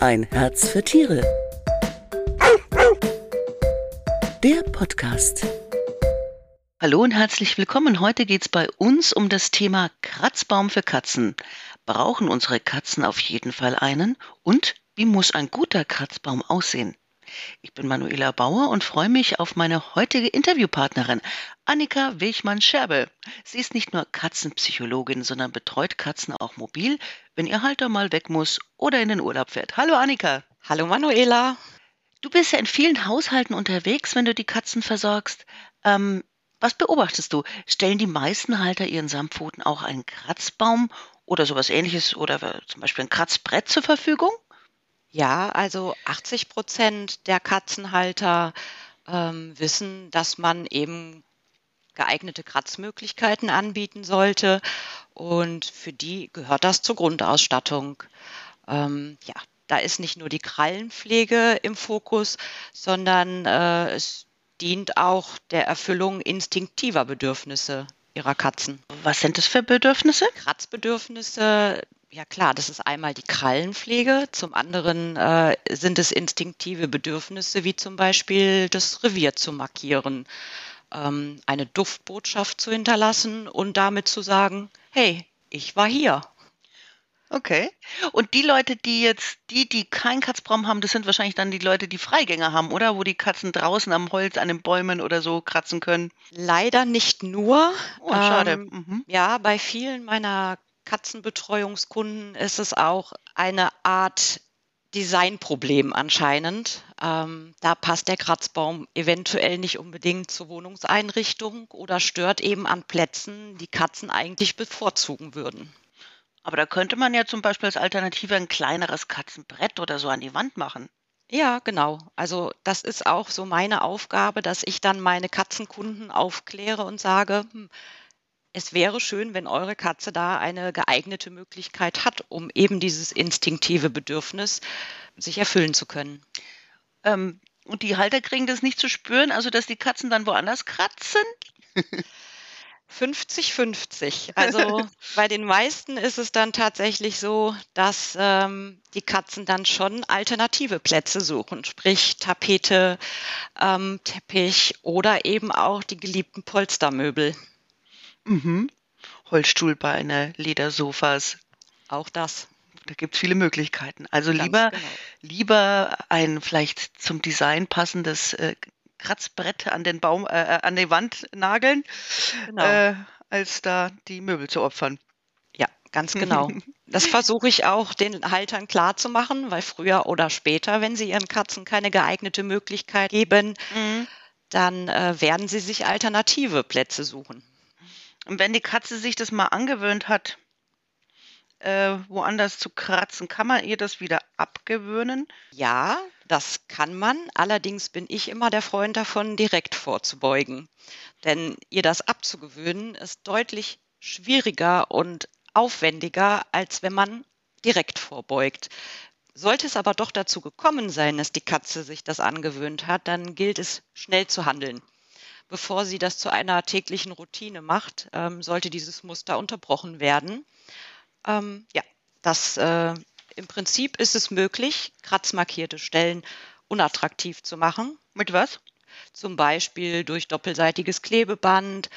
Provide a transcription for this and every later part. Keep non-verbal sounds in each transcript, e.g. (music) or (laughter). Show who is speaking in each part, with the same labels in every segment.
Speaker 1: Ein Herz für Tiere. Der Podcast.
Speaker 2: Hallo und herzlich willkommen. Heute geht es bei uns um das Thema Kratzbaum für Katzen. Brauchen unsere Katzen auf jeden Fall einen? Und wie muss ein guter Kratzbaum aussehen? Ich bin Manuela Bauer und freue mich auf meine heutige Interviewpartnerin, Annika Wichmann-Scherbe. Sie ist nicht nur Katzenpsychologin, sondern betreut Katzen auch mobil, wenn ihr Halter mal weg muss oder in den Urlaub fährt. Hallo Annika.
Speaker 3: Hallo Manuela.
Speaker 2: Du bist ja in vielen Haushalten unterwegs, wenn du die Katzen versorgst. Ähm, was beobachtest du? Stellen die meisten Halter ihren Samtpfoten auch einen Kratzbaum oder sowas ähnliches oder zum Beispiel ein Kratzbrett zur Verfügung?
Speaker 3: Ja, also 80 Prozent der Katzenhalter ähm, wissen, dass man eben geeignete Kratzmöglichkeiten anbieten sollte. Und für die gehört das zur Grundausstattung. Ähm, ja, da ist nicht nur die Krallenpflege im Fokus, sondern äh, es dient auch der Erfüllung instinktiver Bedürfnisse ihrer Katzen.
Speaker 2: Was sind das für Bedürfnisse?
Speaker 3: Kratzbedürfnisse, ja klar, das ist einmal die Krallenpflege, zum anderen äh, sind es instinktive Bedürfnisse, wie zum Beispiel das Revier zu markieren, ähm, eine Duftbotschaft zu hinterlassen und damit zu sagen, hey, ich war hier.
Speaker 2: Okay. Und die Leute, die jetzt, die, die keinen Kratzbaum haben, das sind wahrscheinlich dann die Leute, die Freigänger haben, oder? Wo die Katzen draußen am Holz, an den Bäumen oder so kratzen können.
Speaker 3: Leider nicht nur.
Speaker 2: Oh, schade.
Speaker 3: Ähm,
Speaker 2: Mhm.
Speaker 3: ja, bei vielen meiner Katzenbetreuungskunden ist es auch eine Art Designproblem anscheinend. Ähm, da passt der Kratzbaum eventuell nicht unbedingt zur Wohnungseinrichtung oder stört eben an Plätzen, die Katzen eigentlich bevorzugen würden.
Speaker 2: Aber da könnte man ja zum Beispiel als Alternative ein kleineres Katzenbrett oder so an die Wand machen.
Speaker 3: Ja, genau. Also das ist auch so meine Aufgabe, dass ich dann meine Katzenkunden aufkläre und sage, hm, es wäre schön, wenn eure Katze da eine geeignete Möglichkeit hat, um eben dieses instinktive Bedürfnis sich erfüllen zu können.
Speaker 2: Ähm, und die Halter kriegen das nicht zu spüren, also dass die Katzen dann woanders kratzen?
Speaker 3: 50-50. Also (laughs) bei den meisten ist es dann tatsächlich so, dass ähm, die Katzen dann schon alternative Plätze suchen, sprich Tapete, ähm, Teppich oder eben auch die geliebten Polstermöbel.
Speaker 2: Mhm. Holzstuhlbeine, Ledersofas.
Speaker 3: Auch das.
Speaker 2: Da gibt es viele Möglichkeiten. Also
Speaker 3: Ganz
Speaker 2: lieber,
Speaker 3: genau.
Speaker 2: lieber ein vielleicht zum Design passendes äh, Kratzbrett an den Baum, äh, äh, an die Wand nageln,
Speaker 3: Genau.
Speaker 2: äh, als da die Möbel zu opfern.
Speaker 3: Ja, ganz genau. (laughs) Das versuche ich auch den Haltern klarzumachen, weil früher oder später, wenn sie ihren Katzen keine geeignete Möglichkeit geben, dann äh, werden sie sich alternative Plätze suchen.
Speaker 2: Und wenn die Katze sich das mal angewöhnt hat, äh, woanders zu kratzen, kann man ihr das wieder abgewöhnen?
Speaker 3: Ja, das kann man. Allerdings bin ich immer der Freund davon, direkt vorzubeugen. Denn ihr das abzugewöhnen, ist deutlich schwieriger und aufwendiger, als wenn man direkt vorbeugt. Sollte es aber doch dazu gekommen sein, dass die Katze sich das angewöhnt hat, dann gilt es schnell zu handeln. Bevor sie das zu einer täglichen Routine macht, ähm, sollte dieses Muster unterbrochen werden. Ähm, ja, das äh, im Prinzip ist es möglich, kratzmarkierte Stellen unattraktiv zu machen.
Speaker 2: Mit was?
Speaker 3: Zum Beispiel durch doppelseitiges Klebeband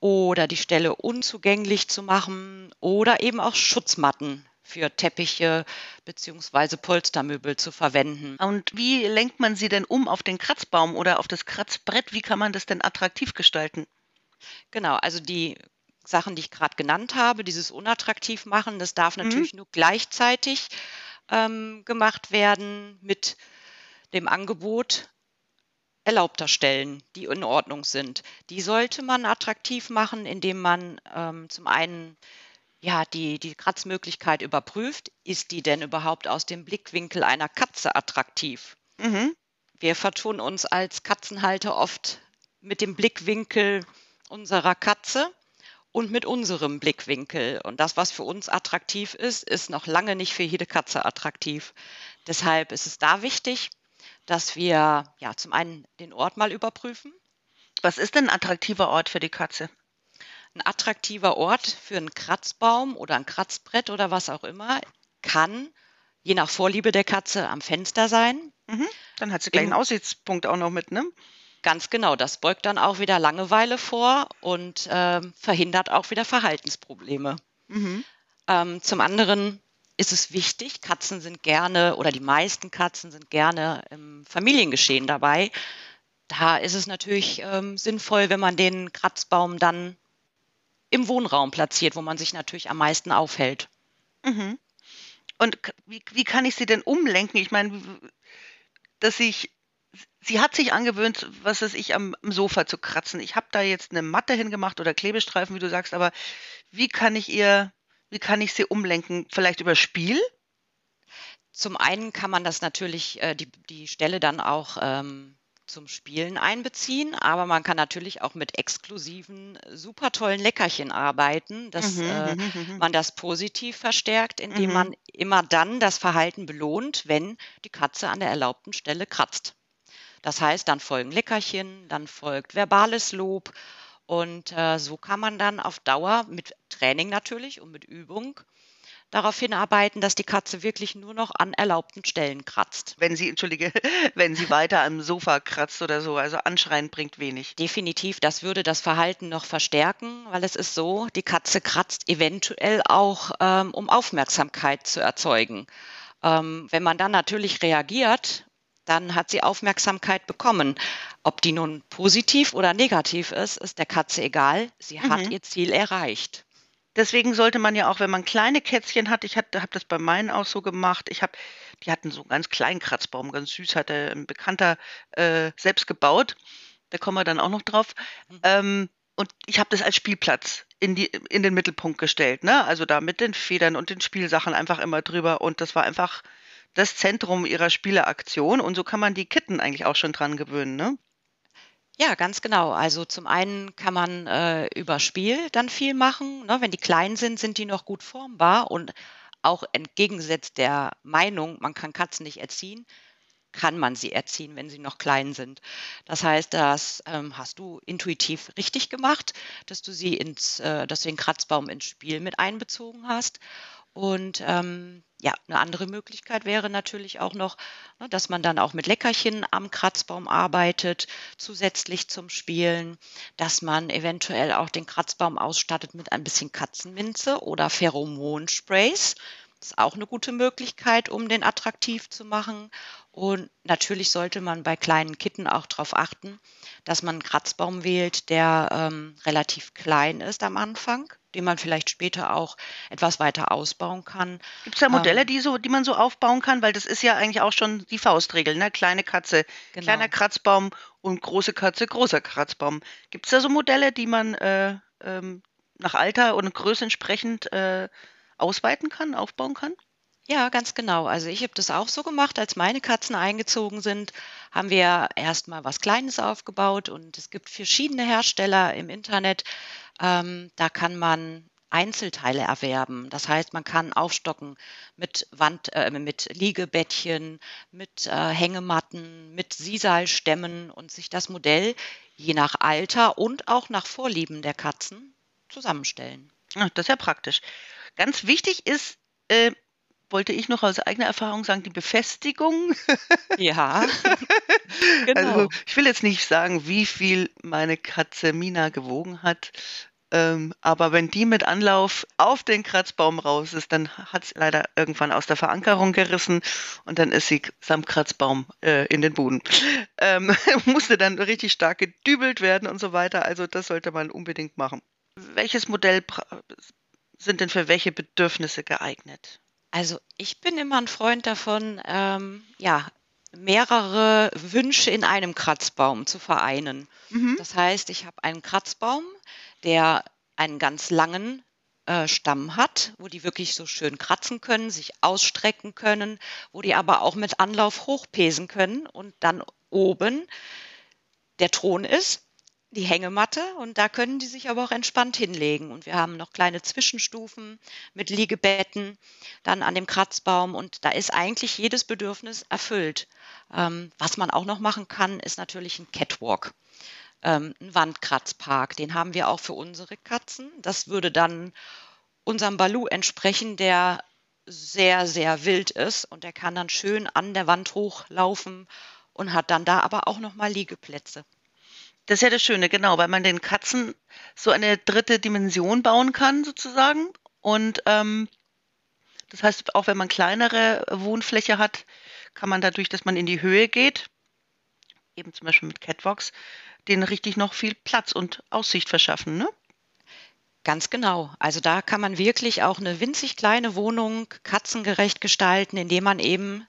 Speaker 3: oder die Stelle unzugänglich zu machen oder eben auch Schutzmatten für Teppiche bzw. Polstermöbel zu verwenden.
Speaker 2: Und wie lenkt man sie denn um auf den Kratzbaum oder auf das Kratzbrett? Wie kann man das denn attraktiv gestalten?
Speaker 3: Genau, also die Sachen, die ich gerade genannt habe, dieses unattraktiv machen, das darf
Speaker 2: Mhm.
Speaker 3: natürlich nur gleichzeitig ähm, gemacht werden mit dem Angebot erlaubter Stellen, die in Ordnung sind. Die sollte man attraktiv machen, indem man ähm, zum einen ja, die, die Kratzmöglichkeit überprüft. Ist die denn überhaupt aus dem Blickwinkel einer Katze attraktiv?
Speaker 2: Mhm.
Speaker 3: Wir vertun uns als Katzenhalter oft mit dem Blickwinkel unserer Katze und mit unserem Blickwinkel. Und das, was für uns attraktiv ist, ist noch lange nicht für jede Katze attraktiv. Deshalb ist es da wichtig, dass wir ja zum einen den Ort mal überprüfen.
Speaker 2: Was ist denn ein attraktiver Ort für die Katze?
Speaker 3: Ein attraktiver Ort für einen Kratzbaum oder ein Kratzbrett oder was auch immer kann je nach Vorliebe der Katze am Fenster sein.
Speaker 2: Mhm. Dann hat sie gleich einen Aussichtspunkt auch noch mit, ne?
Speaker 3: Ganz genau, das beugt dann auch wieder Langeweile vor und äh, verhindert auch wieder Verhaltensprobleme. Mhm. Ähm, zum anderen ist es wichtig, Katzen sind gerne oder die meisten Katzen sind gerne im Familiengeschehen dabei. Da ist es natürlich ähm, sinnvoll, wenn man den Kratzbaum dann im Wohnraum platziert, wo man sich natürlich am meisten aufhält.
Speaker 2: Mhm. Und wie, wie kann ich sie denn umlenken? Ich meine, dass ich sie hat sich angewöhnt, was weiß ich, am, am Sofa zu kratzen. Ich habe da jetzt eine Matte hingemacht oder Klebestreifen, wie du sagst, aber wie kann ich ihr, wie kann ich sie umlenken? Vielleicht über Spiel?
Speaker 3: Zum einen kann man das natürlich, äh, die, die Stelle dann auch ähm, zum Spielen einbeziehen, aber man kann natürlich auch mit exklusiven, super tollen Leckerchen arbeiten, dass mhm, äh, mhm, mhm, mhm. man das positiv verstärkt, indem mhm. man immer dann das Verhalten belohnt, wenn die Katze an der erlaubten Stelle kratzt. Das heißt, dann folgen Leckerchen, dann folgt verbales Lob und äh, so kann man dann auf Dauer mit Training natürlich und mit Übung darauf hinarbeiten, dass die Katze wirklich nur noch an erlaubten Stellen kratzt.
Speaker 2: Wenn sie, entschuldige, (laughs) wenn sie weiter am Sofa kratzt oder so, also anschreien bringt wenig.
Speaker 3: Definitiv, das würde das Verhalten noch verstärken, weil es ist so, die Katze kratzt eventuell auch, ähm, um Aufmerksamkeit zu erzeugen. Ähm, wenn man dann natürlich reagiert dann hat sie Aufmerksamkeit bekommen. Ob die nun positiv oder negativ ist, ist der Katze egal. Sie mhm. hat ihr Ziel erreicht.
Speaker 2: Deswegen sollte man ja auch, wenn man kleine Kätzchen hat, ich habe das bei meinen auch so gemacht, ich habe, die hatten so einen ganz kleinen Kratzbaum, ganz süß, hatte ein Bekannter äh, selbst gebaut. Da kommen wir dann auch noch drauf. Mhm. Ähm, und ich habe das als Spielplatz in, die, in den Mittelpunkt gestellt. Ne? Also da mit den Federn und den Spielsachen einfach immer drüber. Und das war einfach das Zentrum ihrer Spieleaktion und so kann man die Kitten eigentlich auch schon dran gewöhnen, ne?
Speaker 3: Ja, ganz genau. Also zum einen kann man äh, über Spiel dann viel machen. Ne? Wenn die klein sind, sind die noch gut formbar und auch entgegengesetzt der Meinung, man kann Katzen nicht erziehen, kann man sie erziehen, wenn sie noch klein sind. Das heißt, das ähm, hast du intuitiv richtig gemacht, dass du sie ins, äh, dass du den Kratzbaum ins Spiel mit einbezogen hast. Und ähm, ja, eine andere Möglichkeit wäre natürlich auch noch, ne, dass man dann auch mit Leckerchen am Kratzbaum arbeitet, zusätzlich zum Spielen, dass man eventuell auch den Kratzbaum ausstattet mit ein bisschen Katzenminze oder Pheromonsprays. Das ist auch eine gute Möglichkeit, um den attraktiv zu machen. Und natürlich sollte man bei kleinen Kitten auch darauf achten, dass man einen Kratzbaum wählt, der ähm, relativ klein ist am Anfang, den man vielleicht später auch etwas weiter ausbauen kann.
Speaker 2: Gibt es da Modelle, ähm, die, so, die man so aufbauen kann? Weil das ist ja eigentlich auch schon die Faustregel, ne? Kleine Katze, genau. kleiner Kratzbaum und große Katze, großer Kratzbaum. Gibt es da so Modelle, die man äh, ähm, nach Alter und Größe entsprechend äh, ausweiten kann, aufbauen kann?
Speaker 3: Ja, ganz genau. Also ich habe das auch so gemacht, als meine Katzen eingezogen sind, haben wir erstmal was Kleines aufgebaut und es gibt verschiedene Hersteller im Internet. Ähm, da kann man Einzelteile erwerben. Das heißt, man kann aufstocken mit Wand, äh, mit Liegebettchen, mit äh, Hängematten, mit Sisalstämmen und sich das Modell je nach Alter und auch nach Vorlieben der Katzen zusammenstellen.
Speaker 2: Ach, das ist ja praktisch. Ganz wichtig ist, äh, wollte ich noch aus eigener Erfahrung sagen, die Befestigung. (laughs)
Speaker 3: Ja, (laughs)
Speaker 2: genau. Also ich will jetzt nicht sagen, wie viel meine Katze Mina gewogen hat. Ähm, aber wenn die mit Anlauf auf den Kratzbaum raus ist, dann hat sie leider irgendwann aus der Verankerung gerissen und dann ist sie samt Kratzbaum äh, in den Boden. (laughs) Ähm, musste dann richtig stark gedübelt werden und so weiter. Also das sollte man unbedingt machen. Welches Modell sind denn für welche Bedürfnisse geeignet?
Speaker 3: Also ich bin immer ein Freund davon, ähm, ja, mehrere Wünsche in einem Kratzbaum zu vereinen. Mhm. Das heißt, ich habe einen Kratzbaum, der einen ganz langen äh, Stamm hat, wo die wirklich so schön kratzen können, sich ausstrecken können, wo die aber auch mit Anlauf hochpesen können und dann oben der Thron ist die Hängematte und da können die sich aber auch entspannt hinlegen. Und wir haben noch kleine Zwischenstufen mit Liegebetten dann an dem Kratzbaum und da ist eigentlich jedes Bedürfnis erfüllt. Ähm, was man auch noch machen kann, ist natürlich ein Catwalk. Ähm, ein Wandkratzpark, den haben wir auch für unsere Katzen. Das würde dann unserem Balu entsprechen, der sehr, sehr wild ist und der kann dann schön an der Wand hochlaufen und hat dann da aber auch nochmal Liegeplätze.
Speaker 2: Das ist ja das Schöne, genau, weil man den Katzen so eine dritte Dimension bauen kann, sozusagen. Und ähm, das heißt, auch wenn man kleinere Wohnfläche hat, kann man dadurch, dass man in die Höhe geht, eben zum Beispiel mit Catwalks, denen richtig noch viel Platz und Aussicht verschaffen, ne?
Speaker 3: Ganz genau. Also da kann man wirklich auch eine winzig kleine Wohnung katzengerecht gestalten, indem man eben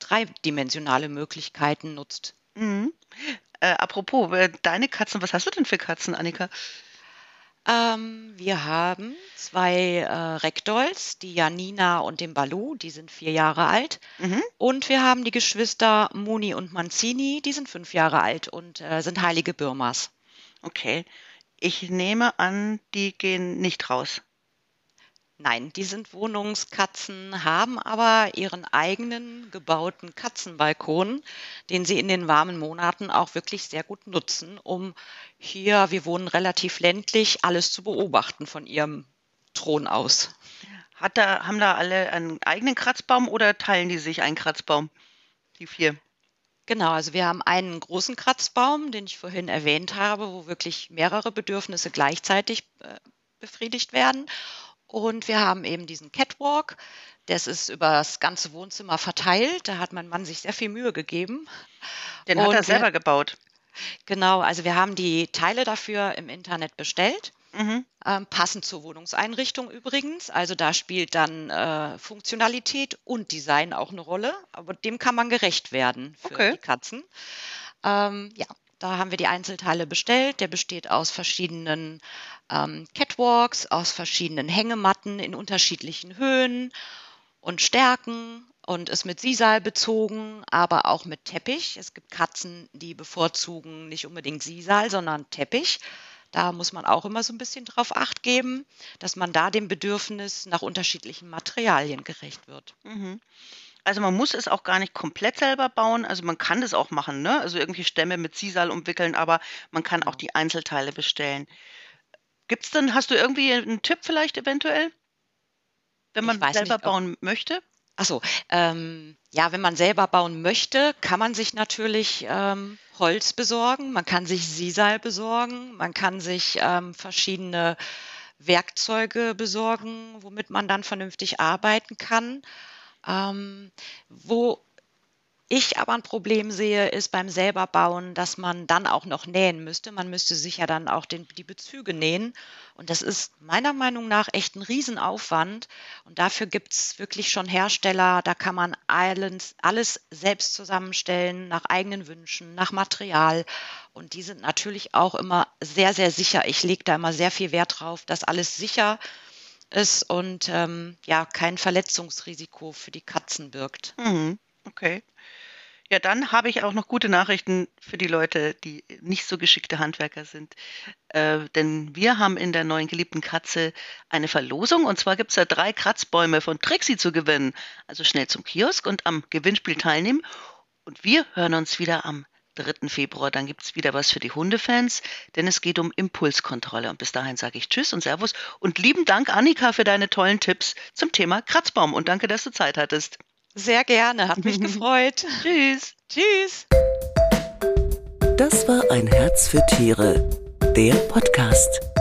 Speaker 3: dreidimensionale Möglichkeiten nutzt.
Speaker 2: Mhm. Äh, apropos, äh, deine Katzen, was hast du denn für Katzen, Annika?
Speaker 3: Ähm, wir haben zwei äh, Ragdolls, die Janina und den Balu, die sind vier Jahre alt.
Speaker 2: Mhm.
Speaker 3: Und wir haben die Geschwister Muni und Manzini, die sind fünf Jahre alt und äh, sind heilige Birmas.
Speaker 2: Okay. Ich nehme an, die gehen nicht raus.
Speaker 3: Nein, die sind Wohnungskatzen, haben aber ihren eigenen gebauten Katzenbalkon, den sie in den warmen Monaten auch wirklich sehr gut nutzen, um hier, wir wohnen relativ ländlich, alles zu beobachten von ihrem Thron aus.
Speaker 2: Hat da, haben da alle einen eigenen Kratzbaum oder teilen die sich einen Kratzbaum? Die vier.
Speaker 3: Genau, also wir haben einen großen Kratzbaum, den ich vorhin erwähnt habe, wo wirklich mehrere Bedürfnisse gleichzeitig äh, befriedigt werden. Und wir haben eben diesen Catwalk. Das ist über das ganze Wohnzimmer verteilt. Da hat mein Mann sich sehr viel Mühe gegeben.
Speaker 2: Den hat er selber gebaut.
Speaker 3: Genau, also wir haben die Teile dafür im Internet bestellt.
Speaker 2: Mhm.
Speaker 3: Ähm, passend zur Wohnungseinrichtung übrigens. Also da spielt dann äh, Funktionalität und Design auch eine Rolle, aber dem kann man gerecht werden für
Speaker 2: Okay.
Speaker 3: die Katzen. Ähm, ja, da haben wir die Einzelteile bestellt. Der besteht aus verschiedenen ähm, Catwalks, aus verschiedenen Hängematten in unterschiedlichen Höhen und Stärken und ist mit Sisal bezogen, aber auch mit Teppich. Es gibt Katzen, die bevorzugen nicht unbedingt Sisal, sondern Teppich. Da muss man auch immer so ein bisschen drauf acht geben, dass man da dem Bedürfnis nach unterschiedlichen Materialien gerecht wird.
Speaker 2: Mhm. Also man muss es auch gar nicht komplett selber bauen. Also man kann das auch machen, ne? Also irgendwie Stämme mit Sisal umwickeln, aber man kann auch die Einzelteile bestellen. Gibt's denn, hast du irgendwie einen Tipp vielleicht eventuell? Wenn man selber
Speaker 3: nicht,
Speaker 2: bauen möchte?
Speaker 3: Achso, ähm, ja, wenn man selber bauen möchte, kann man sich natürlich ähm, Holz besorgen, man kann sich Sisal besorgen, man kann sich ähm, verschiedene Werkzeuge besorgen, womit man dann vernünftig arbeiten kann. Ähm, wo ich aber ein Problem sehe, ist beim selber bauen, dass man dann auch noch nähen müsste. Man müsste sich ja dann auch den, die Bezüge nähen. Und das ist meiner Meinung nach echt ein Riesenaufwand. Und dafür gibt es wirklich schon Hersteller, da kann man alles, alles selbst zusammenstellen, nach eigenen Wünschen, nach Material. Und die sind natürlich auch immer sehr, sehr sicher. Ich lege da immer sehr viel Wert drauf, dass alles sicher ist und ähm, ja, kein Verletzungsrisiko für die Katzen birgt.
Speaker 2: Mhm. Okay. Ja, dann habe ich auch noch gute Nachrichten für die Leute, die nicht so geschickte Handwerker sind. Äh, denn wir haben in der neuen geliebten Katze eine Verlosung. Und zwar gibt es da drei Kratzbäume von Trixie zu gewinnen. Also schnell zum Kiosk und am Gewinnspiel teilnehmen. Und wir hören uns wieder am 3. Februar. Dann gibt es wieder was für die Hundefans, denn es geht um Impulskontrolle. Und bis dahin sage ich Tschüss und Servus. Und lieben Dank, Annika, für deine tollen Tipps zum Thema Kratzbaum. Und danke, dass du Zeit hattest.
Speaker 3: Sehr gerne, hat mich (laughs) gefreut.
Speaker 2: Tschüss.
Speaker 3: Tschüss.
Speaker 1: Das war ein Herz für Tiere, der Podcast.